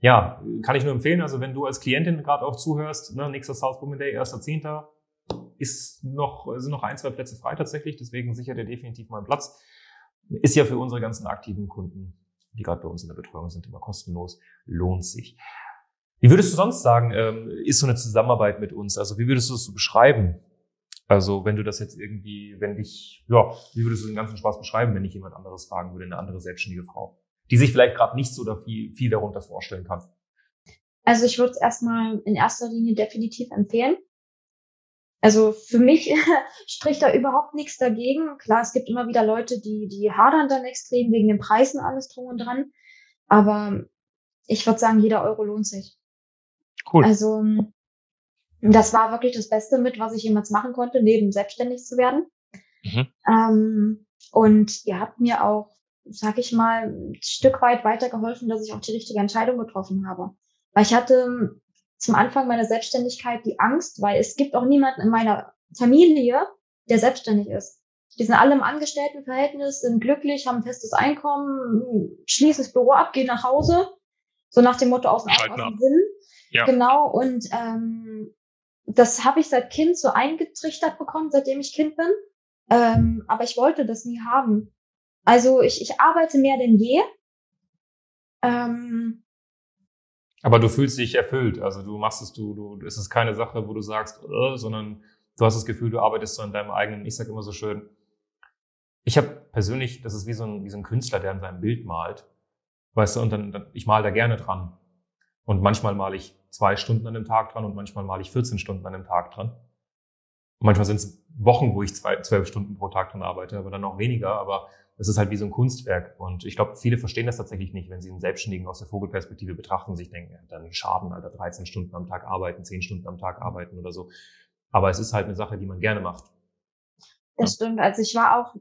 S3: ja, kann ich nur empfehlen. Also wenn du als Klientin gerade auch zuhörst, ne, nächster South Women Day, 1.10. ist noch, sind noch ein, zwei Plätze frei tatsächlich, deswegen sichert ihr definitiv mal einen Platz. Ist ja für unsere ganzen aktiven Kunden, die gerade bei uns in der Betreuung sind, immer kostenlos, lohnt sich. Wie würdest du sonst sagen, ähm, ist so eine Zusammenarbeit mit uns? Also wie würdest du es so beschreiben? Also wenn du das jetzt irgendwie, wenn dich, ja, wie würdest du den ganzen Spaß beschreiben, wenn dich jemand anderes fragen würde, eine andere selbstständige Frau? die sich vielleicht gerade nicht so viel, viel darunter vorstellen kann?
S4: Also ich würde es erstmal in erster Linie definitiv empfehlen. Also für mich spricht da überhaupt nichts dagegen. Klar, es gibt immer wieder Leute, die, die hadern dann extrem wegen den Preisen alles drum und dran. Aber ich würde sagen, jeder Euro lohnt sich. Cool. Also das war wirklich das Beste mit, was ich jemals machen konnte, neben selbstständig zu werden. Mhm. Ähm, und ihr habt mir auch sag ich mal, ein Stück weit weitergeholfen, dass ich auch die richtige Entscheidung getroffen habe. Weil ich hatte zum Anfang meiner Selbstständigkeit die Angst, weil es gibt auch niemanden in meiner Familie, der selbstständig ist. Die sind alle im Angestelltenverhältnis, sind glücklich, haben ein festes Einkommen, schließen das Büro ab, gehen nach Hause, so nach dem Motto aus dem, aus dem Sinn. Ja. Genau, und ähm, das habe ich seit Kind so eingetrichtert bekommen, seitdem ich Kind bin. Ähm, aber ich wollte das nie haben. Also ich, ich arbeite mehr denn je. Ähm,
S3: aber du fühlst dich erfüllt. Also du machst es, du, du, es ist keine Sache, wo du sagst, äh, sondern du hast das Gefühl, du arbeitest so an deinem eigenen, ich sage immer so schön, ich habe persönlich, das ist wie so, ein, wie so ein Künstler, der an seinem Bild malt. Weißt du, und dann, dann ich male da gerne dran. Und manchmal male ich zwei Stunden an dem Tag dran und manchmal male ich 14 Stunden an dem Tag dran. Manchmal sind es Wochen, wo ich zwei, zwölf Stunden pro Tag dran arbeite, aber dann auch weniger. Aber es ist halt wie so ein Kunstwerk. Und ich glaube, viele verstehen das tatsächlich nicht, wenn sie einen Selbstständigen aus der Vogelperspektive betrachten und sich denken, ja, dann Schaden, Alter, 13 Stunden am Tag arbeiten, 10 Stunden am Tag arbeiten oder so. Aber es ist halt eine Sache, die man gerne macht.
S4: Das ja. stimmt. Also ich war auch,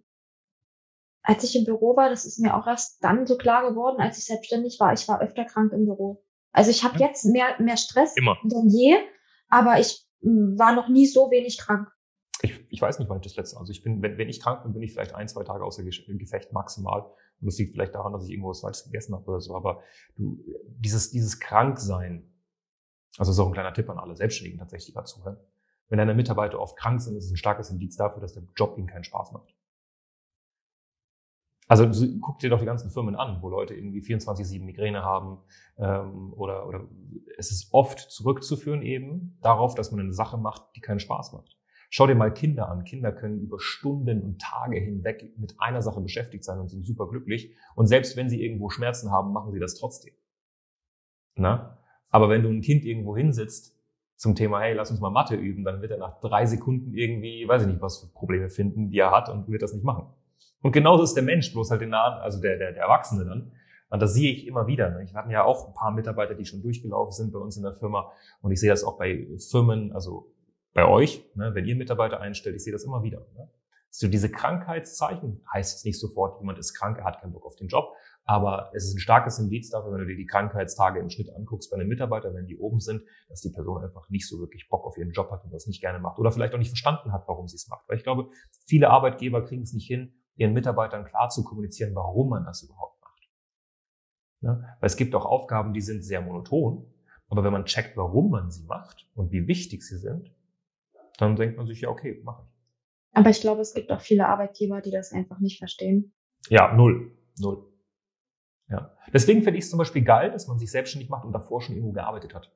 S4: als ich im Büro war, das ist mir auch erst dann so klar geworden, als ich selbstständig war, ich war öfter krank im Büro. Also ich habe ja. jetzt mehr, mehr Stress
S3: Immer.
S4: denn je, aber ich hm, war noch nie so wenig krank
S3: ich, ich weiß nicht, wann ich das letzte, also ich bin, wenn, wenn ich krank bin, bin ich vielleicht ein, zwei Tage außer Gefecht maximal. Und das liegt vielleicht daran, dass ich irgendwo was Falsches gegessen habe oder so. Aber du, dieses, dieses Kranksein, also das ist auch ein kleiner Tipp an alle Selbstständigen tatsächlich, die zuhören. Wenn deine Mitarbeiter oft krank sind, ist es ein starkes Indiz dafür, dass der Job ihnen keinen Spaß macht. Also guck dir doch die ganzen Firmen an, wo Leute irgendwie 24-7 Migräne haben ähm, oder, oder es ist oft zurückzuführen eben darauf, dass man eine Sache macht, die keinen Spaß macht. Schau dir mal Kinder an. Kinder können über Stunden und Tage hinweg mit einer Sache beschäftigt sein und sind super glücklich. Und selbst wenn sie irgendwo Schmerzen haben, machen sie das trotzdem. Na? Aber wenn du ein Kind irgendwo hinsitzt zum Thema, hey, lass uns mal Mathe üben, dann wird er nach drei Sekunden irgendwie, weiß ich nicht, was für Probleme finden, die er hat und wird das nicht machen. Und genauso ist der Mensch, bloß halt den nahen, also der, der, der Erwachsene dann. Und das sehe ich immer wieder. Ne? Ich hatten ja auch ein paar Mitarbeiter, die schon durchgelaufen sind bei uns in der Firma. Und ich sehe das auch bei Firmen, also bei euch, ne, wenn ihr Mitarbeiter einstellt, ich sehe das immer wieder. Ne? So diese Krankheitszeichen heißt jetzt nicht sofort, jemand ist krank, er hat keinen Bock auf den Job, aber es ist ein starkes Indiz dafür, wenn du dir die Krankheitstage im Schnitt anguckst bei einem Mitarbeiter, wenn die oben sind, dass die Person einfach nicht so wirklich Bock auf ihren Job hat und das nicht gerne macht oder vielleicht auch nicht verstanden hat, warum sie es macht. Weil ich glaube, viele Arbeitgeber kriegen es nicht hin, ihren Mitarbeitern klar zu kommunizieren, warum man das überhaupt macht. Ja? Weil es gibt auch Aufgaben, die sind sehr monoton, aber wenn man checkt, warum man sie macht und wie wichtig sie sind, dann denkt man sich, ja, okay, mache ich.
S4: Aber ich glaube, es gibt auch viele Arbeitgeber, die das einfach nicht verstehen.
S3: Ja, null. Null. Ja. Deswegen finde ich es zum Beispiel geil, dass man sich selbstständig macht und davor schon irgendwo gearbeitet hat.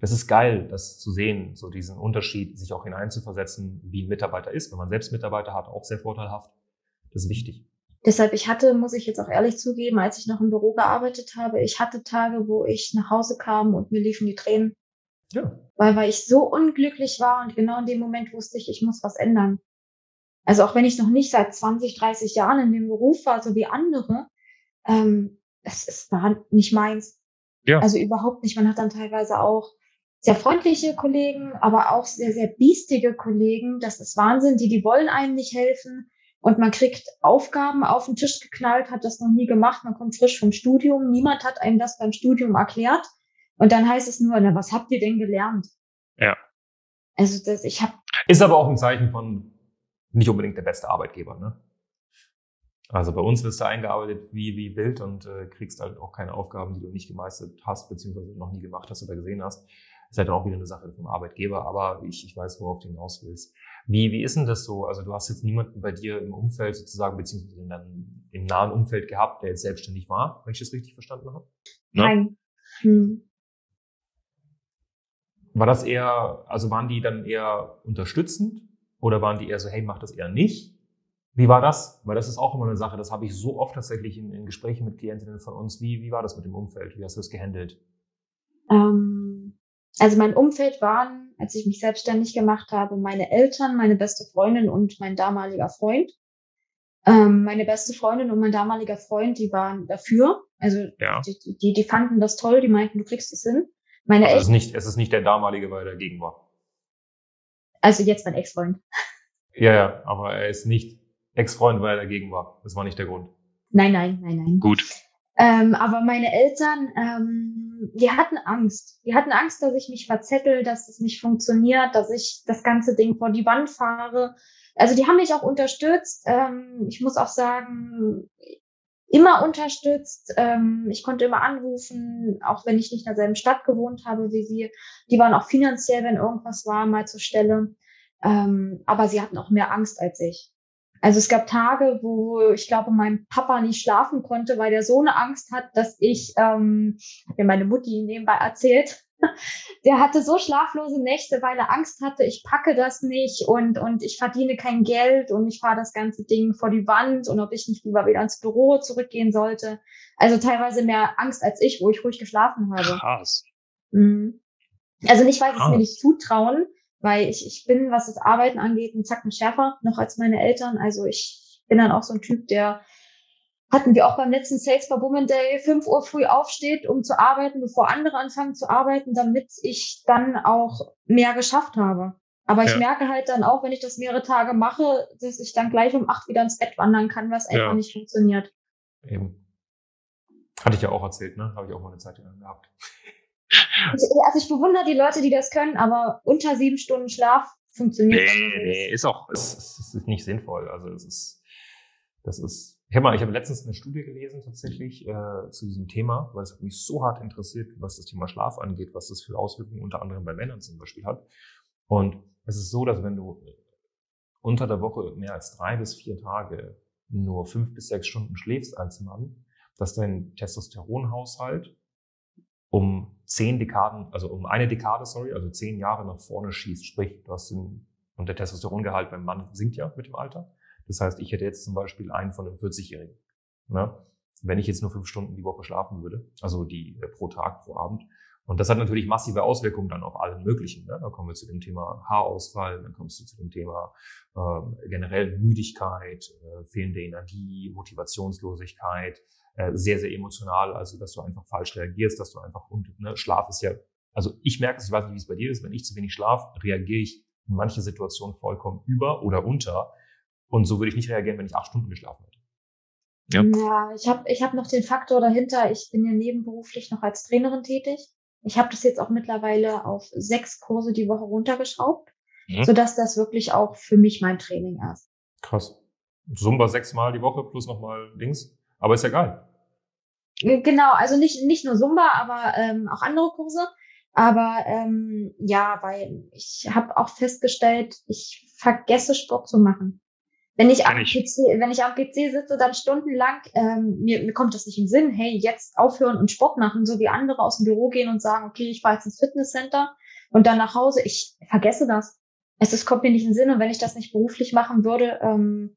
S3: Das ist geil, das zu sehen, so diesen Unterschied, sich auch hineinzuversetzen, wie ein Mitarbeiter ist. Wenn man selbst Mitarbeiter hat, auch sehr vorteilhaft. Das ist wichtig.
S4: Deshalb, ich hatte, muss ich jetzt auch ehrlich zugeben, als ich noch im Büro gearbeitet habe, ich hatte Tage, wo ich nach Hause kam und mir liefen die Tränen. Ja. Weil, weil ich so unglücklich war und genau in dem Moment wusste ich, ich muss was ändern. Also auch wenn ich noch nicht seit 20, 30 Jahren in dem Beruf war, so wie andere, ähm, es, es war nicht meins. Ja. Also überhaupt nicht. Man hat dann teilweise auch sehr freundliche Kollegen, aber auch sehr, sehr biestige Kollegen. Das ist Wahnsinn. Die, die wollen einem nicht helfen. Und man kriegt Aufgaben auf den Tisch geknallt, hat das noch nie gemacht. Man kommt frisch vom Studium. Niemand hat einem das beim Studium erklärt. Und dann heißt es nur, na, was habt ihr denn gelernt?
S3: Ja.
S4: Also das, ich habe.
S3: Ist aber auch ein Zeichen von nicht unbedingt der beste Arbeitgeber, ne? Also bei uns wirst du eingearbeitet wie, wie wild und äh, kriegst halt auch keine Aufgaben, die du nicht gemeistert hast, beziehungsweise noch nie gemacht hast oder gesehen hast. Ist halt auch wieder eine Sache vom Arbeitgeber, aber ich, ich weiß, worauf du hinaus willst. Wie, wie ist denn das so? Also du hast jetzt niemanden bei dir im Umfeld sozusagen, beziehungsweise in deinem, im nahen Umfeld gehabt, der jetzt selbstständig war, wenn ich das richtig verstanden habe?
S4: Ne? Nein. Hm.
S3: War das eher, also waren die dann eher unterstützend oder waren die eher so, hey, mach das eher nicht? Wie war das? Weil das ist auch immer eine Sache, das habe ich so oft tatsächlich in, in Gesprächen mit Klientinnen von uns. Wie, wie war das mit dem Umfeld? Wie hast du das gehandelt?
S4: Ähm, also mein Umfeld waren, als ich mich selbstständig gemacht habe, meine Eltern, meine beste Freundin und mein damaliger Freund. Ähm, meine beste Freundin und mein damaliger Freund, die waren dafür. Also ja. die, die, die fanden das toll, die meinten, du kriegst es hin.
S3: Meine also es, ist nicht, es ist nicht der damalige, weil er dagegen war.
S4: Also jetzt mein Ex-Freund.
S3: Ja, ja, aber er ist nicht Ex-Freund, weil er dagegen war. Das war nicht der Grund.
S4: Nein, nein, nein, nein.
S3: Gut.
S4: Ähm, aber meine Eltern, ähm, die hatten Angst. Die hatten Angst, dass ich mich verzettel, dass es nicht funktioniert, dass ich das ganze Ding vor die Wand fahre. Also die haben mich auch unterstützt. Ähm, ich muss auch sagen, immer unterstützt. Ähm, ich konnte immer anrufen, auch wenn ich nicht in derselben Stadt gewohnt habe wie sie. Die waren auch finanziell, wenn irgendwas war, mal zur Stelle. Ähm, aber sie hatten auch mehr Angst als ich. Also es gab Tage, wo ich glaube, mein Papa nicht schlafen konnte, weil der so eine Angst hat, dass ich, ähm, hat mir meine Mutti nebenbei erzählt, der hatte so schlaflose Nächte, weil er Angst hatte, ich packe das nicht und, und ich verdiene kein Geld und ich fahre das ganze Ding vor die Wand und ob ich nicht lieber wieder ins Büro zurückgehen sollte. Also teilweise mehr Angst als ich, wo ich ruhig geschlafen habe.
S3: Krass.
S4: Mhm. Also nicht, weil sie es mir nicht zutrauen, weil ich, ich bin, was das Arbeiten angeht, ein Zacken schärfer noch als meine Eltern. Also ich bin dann auch so ein Typ, der hatten wir auch beim letzten Sales by Woman Day 5 Uhr früh aufsteht, um zu arbeiten, bevor andere anfangen zu arbeiten, damit ich dann auch mehr geschafft habe. Aber ich ja. merke halt dann auch, wenn ich das mehrere Tage mache, dass ich dann gleich um acht wieder ins Bett wandern kann, was einfach ja. nicht funktioniert.
S3: Eben. Hatte ich ja auch erzählt, ne? Habe ich auch mal eine Zeit gehabt.
S4: Also ich bewundere die Leute, die das können, aber unter sieben Stunden Schlaf funktioniert
S3: nee, nee, ist auch, ist, ist nicht sinnvoll. Also es ist, das ist, ich habe mal, ich habe letztens eine Studie gelesen tatsächlich äh, zu diesem Thema, weil es hat mich so hart interessiert, was das Thema Schlaf angeht, was das für Auswirkungen unter anderem bei Männern zum Beispiel hat. Und es ist so, dass wenn du unter der Woche mehr als drei bis vier Tage nur fünf bis sechs Stunden schläfst als Mann, dass dein Testosteronhaushalt um zehn Dekaden, also um eine Dekade, sorry, also zehn Jahre nach vorne schießt. Sprich, du hast den, und der Testosterongehalt beim Mann sinkt ja mit dem Alter. Das heißt, ich hätte jetzt zum Beispiel einen von einem 40-Jährigen. Ne? Wenn ich jetzt nur fünf Stunden die Woche schlafen würde, also die äh, pro Tag, pro Abend. Und das hat natürlich massive Auswirkungen dann auf allen möglichen. Ne? Da kommen wir zu dem Thema Haarausfall, dann kommst du zu dem Thema äh, generell Müdigkeit, äh, fehlende Energie, Motivationslosigkeit, äh, sehr, sehr emotional, also dass du einfach falsch reagierst, dass du einfach, und ne, Schlaf ist ja, also ich merke es, ich weiß nicht, wie es bei dir ist, wenn ich zu wenig schlaf, reagiere ich in manche Situationen vollkommen über oder unter. Und so würde ich nicht reagieren, wenn ich acht Stunden geschlafen hätte.
S4: Ja, ja ich habe ich hab noch den Faktor dahinter, ich bin ja nebenberuflich noch als Trainerin tätig. Ich habe das jetzt auch mittlerweile auf sechs Kurse die Woche runtergeschraubt, mhm. sodass das wirklich auch für mich mein Training ist.
S3: Krass. Zumba sechsmal die Woche plus nochmal links. Aber ist ja geil.
S4: Genau, also nicht, nicht nur Zumba, aber ähm, auch andere Kurse. Aber ähm, ja, weil ich habe auch festgestellt, ich vergesse Sport zu machen. Wenn ich, am PC, wenn ich am PC sitze, dann stundenlang, ähm, mir, mir kommt das nicht in den Sinn, hey, jetzt aufhören und Sport machen, so wie andere aus dem Büro gehen und sagen, okay, ich fahre jetzt ins Fitnesscenter und dann nach Hause. Ich vergesse das. Es ist, kommt mir nicht in den Sinn und wenn ich das nicht beruflich machen würde, ähm,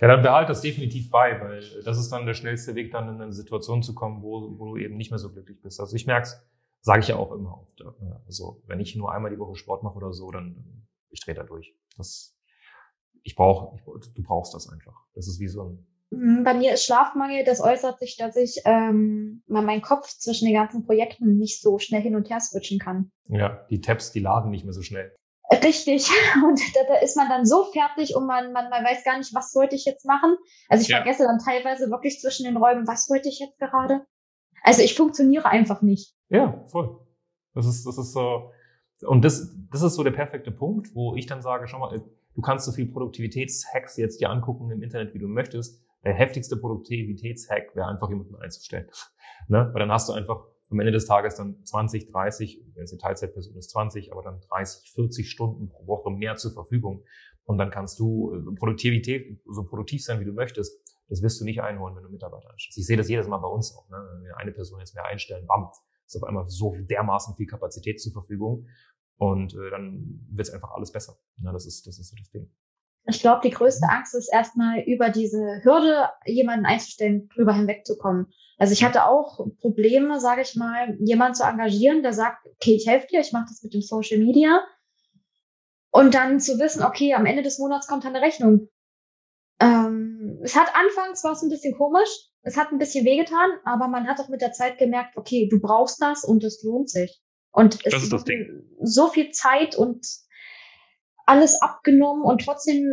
S3: ja, dann behalt das definitiv bei, weil das ist dann der schnellste Weg, dann in eine Situation zu kommen, wo, wo du eben nicht mehr so glücklich bist. Also ich merke es, sage ich ja auch immer oft. Also wenn ich nur einmal die Woche Sport mache oder so, dann ich drehe da durch. Das ich brauche, du brauchst das einfach. Das ist wie so ein
S4: mhm, bei mir ist Schlafmangel, das äußert sich, dass ich ähm, meinen Kopf zwischen den ganzen Projekten nicht so schnell hin und her switchen kann.
S3: Ja, die Tabs, die laden nicht mehr so schnell.
S4: Richtig. Und da, da ist man dann so fertig und man, man, man weiß gar nicht, was wollte ich jetzt machen. Also ich ja. vergesse dann teilweise wirklich zwischen den Räumen, was wollte ich jetzt gerade. Also ich funktioniere einfach nicht.
S3: Ja, voll. Das ist, das ist so, und das, das ist so der perfekte Punkt, wo ich dann sage, schau mal, Du kannst so viel Produktivitätshacks jetzt dir angucken im Internet, wie du möchtest. Der heftigste Produktivitätshack wäre einfach jemanden einzustellen. ne? Weil dann hast du einfach am Ende des Tages dann 20, 30, wenn es eine Teilzeitperson ist 20, aber dann 30, 40 Stunden pro Woche mehr zur Verfügung. Und dann kannst du äh, Produktivität, so produktiv sein, wie du möchtest. Das wirst du nicht einholen, wenn du Mitarbeiter einstellst. Ich sehe das jedes Mal bei uns auch. Ne? Wenn wir eine Person jetzt mehr einstellen, bam, ist auf einmal so dermaßen viel Kapazität zur Verfügung. Und äh, dann wird es einfach alles besser. Ja, das ist, das ist so das Ding.
S4: Ich glaube, die größte Angst ist erstmal über diese Hürde, jemanden einzustellen, drüber hinwegzukommen. Also ich hatte auch Probleme, sage ich mal, jemanden zu engagieren, der sagt, okay, ich helfe dir, ich mache das mit dem Social Media. Und dann zu wissen, okay, am Ende des Monats kommt eine Rechnung. Ähm, es hat anfangs war es ein bisschen komisch, es hat ein bisschen wehgetan, aber man hat auch mit der Zeit gemerkt, okay, du brauchst das und es lohnt sich. Und es das ist das Ding. so viel Zeit und alles abgenommen und trotzdem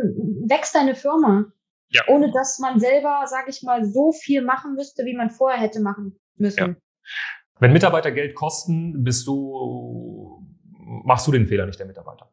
S4: wächst deine Firma. Ja. Ohne dass man selber, sage ich mal, so viel machen müsste, wie man vorher hätte machen müssen. Ja.
S3: Wenn Mitarbeiter Geld kosten, bist du, machst du den Fehler nicht der Mitarbeiter.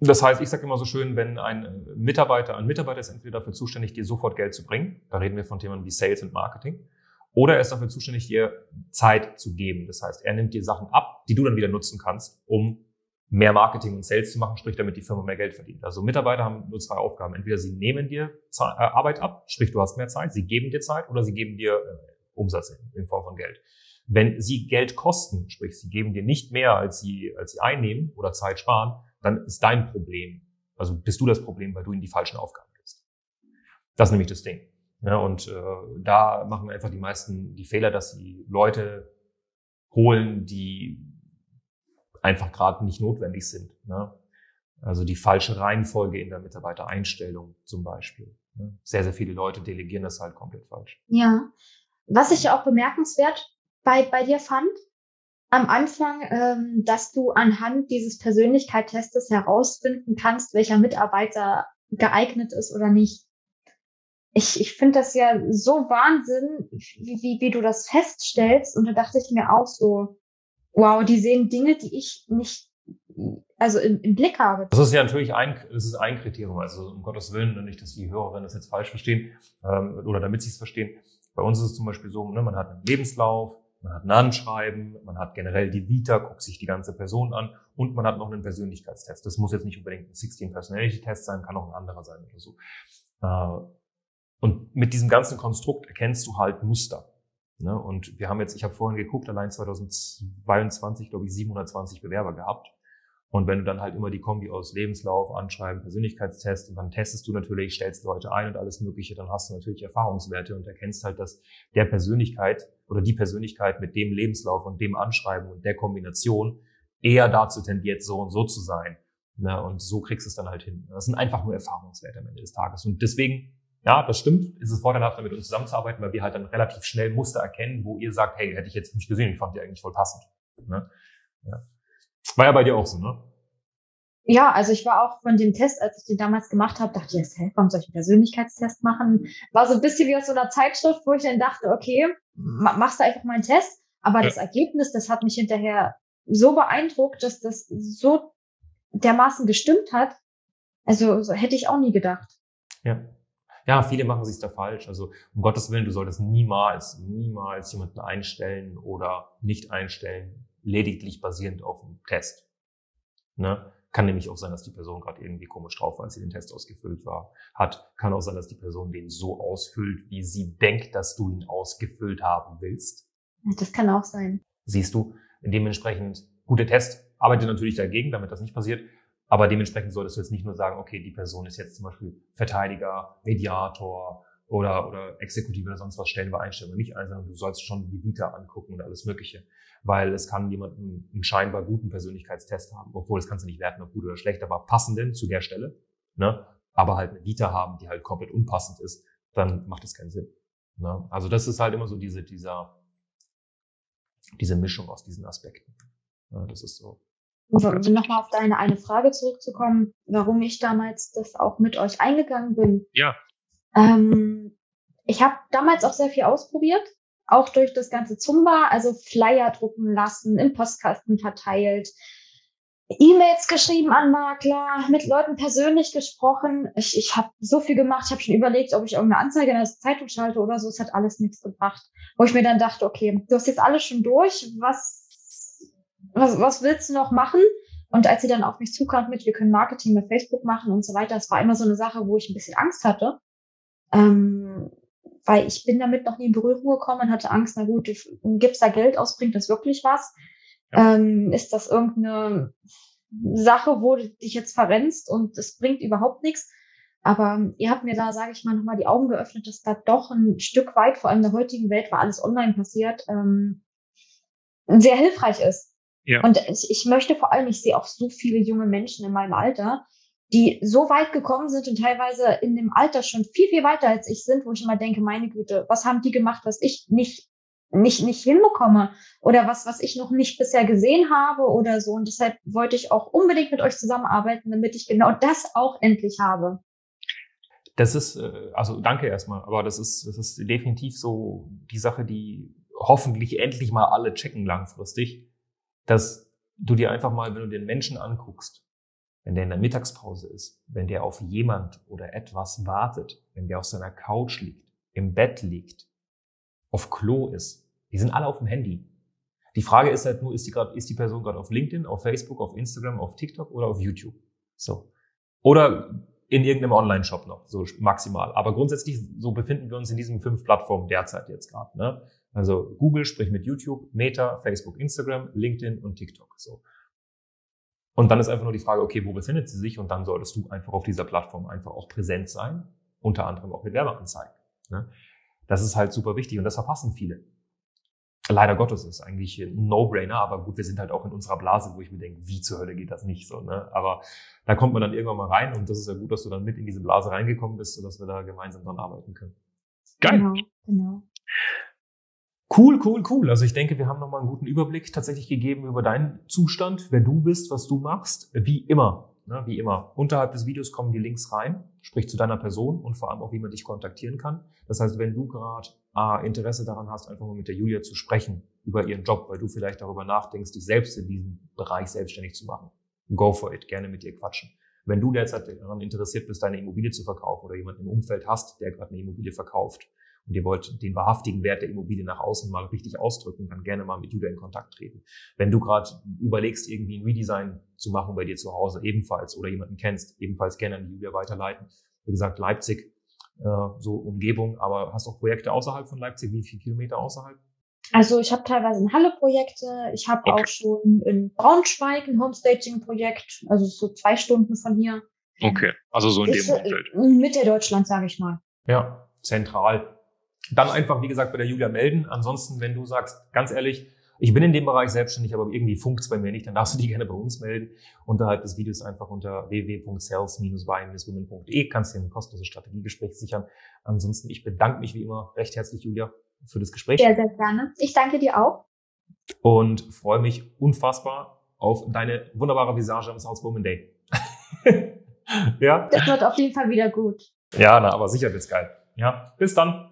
S3: Das heißt, ich sage immer so schön, wenn ein Mitarbeiter, ein Mitarbeiter ist entweder dafür zuständig, dir sofort Geld zu bringen, da reden wir von Themen wie Sales und Marketing, oder er ist dafür zuständig, dir Zeit zu geben. Das heißt, er nimmt dir Sachen ab, die du dann wieder nutzen kannst, um mehr Marketing und Sales zu machen, sprich damit die Firma mehr Geld verdient. Also Mitarbeiter haben nur zwei Aufgaben. Entweder sie nehmen dir äh, Arbeit ab, sprich du hast mehr Zeit, sie geben dir Zeit oder sie geben dir äh, Umsatz in Form von Geld. Wenn sie Geld kosten, sprich sie geben dir nicht mehr, als sie, als sie einnehmen oder Zeit sparen, dann ist dein Problem. Also bist du das Problem, weil du ihnen die falschen Aufgaben gibst. Das ist nämlich das Ding. Ja, und äh, da machen einfach die meisten die Fehler, dass sie Leute holen, die einfach gerade nicht notwendig sind. Ne? Also die falsche Reihenfolge in der Mitarbeitereinstellung zum Beispiel. Ne? Sehr, sehr viele Leute delegieren das halt komplett falsch.
S4: Ja. Was ich ja auch bemerkenswert bei, bei dir fand, am Anfang, ähm, dass du anhand dieses Persönlichkeitstestes herausfinden kannst, welcher Mitarbeiter geeignet ist oder nicht ich, ich finde das ja so Wahnsinn, wie, wie, wie du das feststellst. Und da dachte ich mir auch so, wow, die sehen Dinge, die ich nicht, also im, im Blick habe.
S3: Das ist ja natürlich ein, das ist ein Kriterium. Also um Gottes Willen, nicht, dass die Hörerinnen das jetzt falsch verstehen ähm, oder damit sie es verstehen. Bei uns ist es zum Beispiel so, ne, man hat einen Lebenslauf, man hat ein Anschreiben, man hat generell die Vita, guckt sich die ganze Person an und man hat noch einen Persönlichkeitstest. Das muss jetzt nicht unbedingt ein 16 Personality Test sein, kann auch ein anderer sein oder so. Äh, und mit diesem ganzen Konstrukt erkennst du halt Muster. Ne? Und wir haben jetzt, ich habe vorhin geguckt, allein 2022, glaube ich, 720 Bewerber gehabt. Und wenn du dann halt immer die Kombi aus Lebenslauf, Anschreiben, Persönlichkeitstest und dann testest du natürlich, stellst Leute ein und alles Mögliche, dann hast du natürlich Erfahrungswerte und erkennst halt, dass der Persönlichkeit oder die Persönlichkeit mit dem Lebenslauf und dem Anschreiben und der Kombination eher dazu tendiert, so und so zu sein. Ne? Und so kriegst du es dann halt hin. Das sind einfach nur Erfahrungswerte am Ende des Tages. Und deswegen ja, das stimmt. Ist es vorteilhafter, mit uns zusammenzuarbeiten, weil wir halt dann relativ schnell Muster erkennen, wo ihr sagt, hey, hätte ich jetzt nicht gesehen, ich fand die eigentlich voll passend. Ne? Ja. War ja bei dir auch so, ne?
S4: Ja, also ich war auch von dem Test, als ich den damals gemacht habe, dachte ich, hey, warum soll ich einen Persönlichkeitstest machen? War so ein bisschen wie aus so einer Zeitschrift, wo ich dann dachte, okay, machst du einfach mal einen Test. Aber ja. das Ergebnis, das hat mich hinterher so beeindruckt, dass das so dermaßen gestimmt hat. Also so hätte ich auch nie gedacht.
S3: Ja. Ja, viele machen sich da falsch. Also um Gottes Willen, du solltest niemals, niemals jemanden einstellen oder nicht einstellen, lediglich basierend auf einem Test. Ne? Kann nämlich auch sein, dass die Person gerade irgendwie komisch drauf war, als sie den Test ausgefüllt war, hat. Kann auch sein, dass die Person den so ausfüllt, wie sie denkt, dass du ihn ausgefüllt haben willst.
S4: Das kann auch sein.
S3: Siehst du, dementsprechend gute Test arbeitet natürlich dagegen, damit das nicht passiert. Aber dementsprechend solltest du jetzt nicht nur sagen, okay, die Person ist jetzt zum Beispiel Verteidiger, Mediator oder, oder Exekutive oder sonst was stellen wir ein, stellen wir nicht ein, sondern du sollst schon die Vita angucken und alles Mögliche. Weil es kann jemand einen, einen scheinbar guten Persönlichkeitstest haben, obwohl das kannst du nicht werten, ob gut oder schlecht, aber passenden zu der Stelle, ne? aber halt eine Vita haben, die halt komplett unpassend ist, dann macht das keinen Sinn. Ne? Also das ist halt immer so diese, dieser, diese Mischung aus diesen Aspekten. Ja, das ist so.
S4: Um nochmal auf deine eine Frage zurückzukommen, warum ich damals das auch mit euch eingegangen bin.
S3: Ja.
S4: Ähm, ich habe damals auch sehr viel ausprobiert, auch durch das ganze Zumba, also Flyer drucken lassen, im Postkasten verteilt, E-Mails geschrieben an Makler, mit Leuten persönlich gesprochen. Ich, ich habe so viel gemacht, ich habe schon überlegt, ob ich irgendeine Anzeige in der Zeitung schalte oder so. Es hat alles nichts gebracht. Wo ich mir dann dachte, okay, du hast jetzt alles schon durch, was was, was willst du noch machen? Und als sie dann auf mich zukam mit, wir können Marketing mit Facebook machen und so weiter, das war immer so eine Sache, wo ich ein bisschen Angst hatte. Ähm, weil ich bin damit noch nie in Berührung gekommen und hatte Angst, na gut, gibt's da Geld aus, bringt das wirklich was? Ja. Ähm, ist das irgendeine Sache, wo du dich jetzt verrennst und es bringt überhaupt nichts? Aber ihr habt mir da, sage ich mal, nochmal die Augen geöffnet, dass da doch ein Stück weit, vor allem in der heutigen Welt, weil alles online passiert, ähm, sehr hilfreich ist. Ja. Und ich möchte vor allem, ich sehe auch so viele junge Menschen in meinem Alter, die so weit gekommen sind und teilweise in dem Alter schon viel, viel weiter als ich sind, wo ich immer denke, meine Güte, was haben die gemacht, was ich nicht, nicht, nicht hinbekomme oder was, was ich noch nicht bisher gesehen habe oder so. Und deshalb wollte ich auch unbedingt mit euch zusammenarbeiten, damit ich genau das auch endlich habe.
S3: Das ist, äh, also danke erstmal, aber das ist, das ist definitiv so die Sache, die hoffentlich endlich mal alle checken langfristig dass du dir einfach mal, wenn du den Menschen anguckst, wenn der in der Mittagspause ist, wenn der auf jemand oder etwas wartet, wenn der auf seiner Couch liegt, im Bett liegt, auf Klo ist, die sind alle auf dem Handy. Die Frage ist halt nur, ist die, grad, ist die Person gerade auf LinkedIn, auf Facebook, auf Instagram, auf TikTok oder auf YouTube? So. Oder in irgendeinem Online-Shop noch, so maximal. Aber grundsätzlich, so befinden wir uns in diesen fünf Plattformen derzeit jetzt gerade. Ne? Also Google sprich mit YouTube, Meta, Facebook, Instagram, LinkedIn und TikTok. So. Und dann ist einfach nur die Frage, okay, wo befindet sie sich? Und dann solltest du einfach auf dieser Plattform einfach auch präsent sein, unter anderem auch mit Werbeanzeigen. Ne? Das ist halt super wichtig und das verpassen viele. Leider Gottes ist eigentlich ein No-Brainer, aber gut, wir sind halt auch in unserer Blase, wo ich mir denke, wie zur Hölle geht das nicht so. Ne? Aber da kommt man dann irgendwann mal rein und das ist ja gut, dass du dann mit in diese Blase reingekommen bist, sodass wir da gemeinsam dran arbeiten können.
S4: Geil. Genau, genau.
S3: Cool, cool, cool. Also ich denke, wir haben nochmal einen guten Überblick tatsächlich gegeben über deinen Zustand, wer du bist, was du machst. Wie immer, ne, wie immer. Unterhalb des Videos kommen die Links rein, sprich zu deiner Person und vor allem auch, wie man dich kontaktieren kann. Das heißt, wenn du gerade äh, Interesse daran hast, einfach mal mit der Julia zu sprechen über ihren Job, weil du vielleicht darüber nachdenkst, dich selbst in diesem Bereich selbstständig zu machen, go for it, gerne mit ihr quatschen. Wenn du derzeit daran interessiert bist, deine Immobilie zu verkaufen oder jemanden im Umfeld hast, der gerade eine Immobilie verkauft, und ihr wollt den wahrhaftigen Wert der Immobilie nach außen mal richtig ausdrücken, dann gerne mal mit Julia in Kontakt treten. Wenn du gerade überlegst, irgendwie ein Redesign zu machen bei dir zu Hause, ebenfalls, oder jemanden kennst, ebenfalls gerne an Julia weiterleiten. Wie gesagt, Leipzig, äh, so Umgebung, aber hast auch Projekte außerhalb von Leipzig? Wie viele Kilometer außerhalb?
S4: Also ich habe teilweise in Halle Projekte, ich habe okay. auch schon in Braunschweig ein Homestaging-Projekt, also so zwei Stunden von hier.
S3: Okay, also so in
S4: dem Umfeld. Mitte Deutschland, sage ich mal.
S3: Ja, zentral dann einfach, wie gesagt, bei der Julia melden. Ansonsten, wenn du sagst, ganz ehrlich, ich bin in dem Bereich selbstständig, aber irgendwie funkt's bei mir nicht, dann darfst du dich gerne bei uns melden. Unterhalb des Videos einfach unter www.sales-by-women.de kannst du dir ein kostenloses Strategiegespräch sichern. Ansonsten, ich bedanke mich wie immer recht herzlich, Julia, für das Gespräch.
S4: Sehr, sehr gerne. Ich danke dir auch.
S3: Und freue mich unfassbar auf deine wunderbare Visage am South Woman Day. ja.
S4: Das wird auf jeden Fall wieder gut.
S3: Ja, na, aber sicher wird's geil. Ja, bis dann.